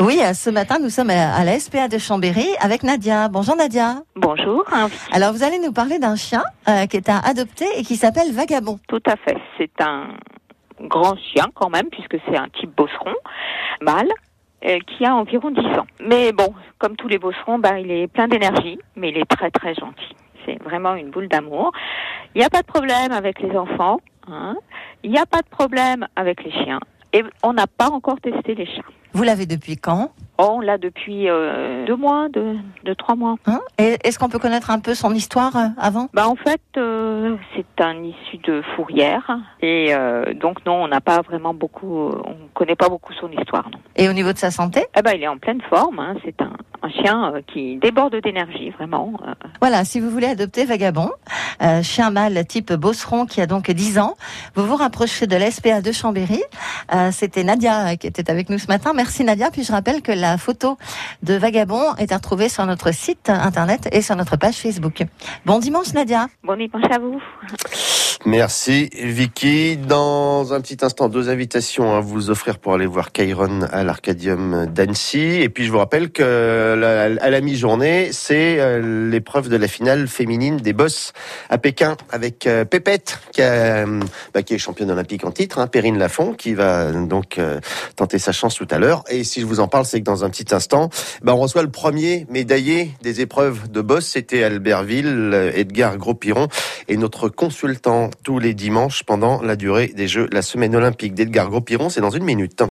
Oui, euh, ce matin, nous sommes à la SPA de Chambéry avec Nadia. Bonjour Nadia. Bonjour. Alors, vous allez nous parler d'un chien euh, qui est à adopter et qui s'appelle Vagabond. Tout à fait. C'est un grand chien quand même, puisque c'est un type bosseron, mâle, euh, qui a environ 10 ans. Mais bon, comme tous les bosserons, ben, il est plein d'énergie, mais il est très très gentil. C'est vraiment une boule d'amour. Il n'y a pas de problème avec les enfants. Hein. Il n'y a pas de problème avec les chiens. Et on n'a pas encore testé les chats. Vous l'avez depuis quand Oh, on l'a depuis euh, deux mois, deux, deux trois mois. Hein est-ce qu'on peut connaître un peu son histoire euh, avant? Bah en fait, euh, c'est un issu de fourrière et donc non, on n'a pas vraiment beaucoup, on connaît pas beaucoup son histoire. Non. Et au niveau de sa santé? Eh ben, il est en pleine forme. Hein. C'est un, un chien qui déborde d'énergie, vraiment. Voilà, si vous voulez adopter Vagabond, euh, chien mâle type Bosseron qui a donc 10 ans, vous vous rapprochez de l'SPA de Chambéry. Euh, C'était Nadia qui était avec nous ce matin. Merci Nadia. Puis je rappelle que la photo de Vagabond est à retrouver sur notre site internet et sur notre page Facebook. Bon dimanche Nadia. Bon dimanche à vous. Merci Vicky. Dans un petit instant, deux invitations à vous offrir pour aller voir Kairon à l'Arcadium d'Annecy. Et puis je vous rappelle que à la mi-journée, c'est euh, l'épreuve de la finale féminine des boss à Pékin avec euh, Pépette, qui, bah, qui est championne olympique en titre, hein, Perrine Lafont, qui va donc euh, tenter sa chance tout à l'heure. Et si je vous en parle, c'est que dans un petit instant, bah, on reçoit le premier médaillé des épreuves de boss. C'était Albertville, Edgar Gros-Piron, et notre consultant tous les dimanches pendant la durée des Jeux, la semaine olympique d'Edgar Gros-Piron. C'est dans une minute.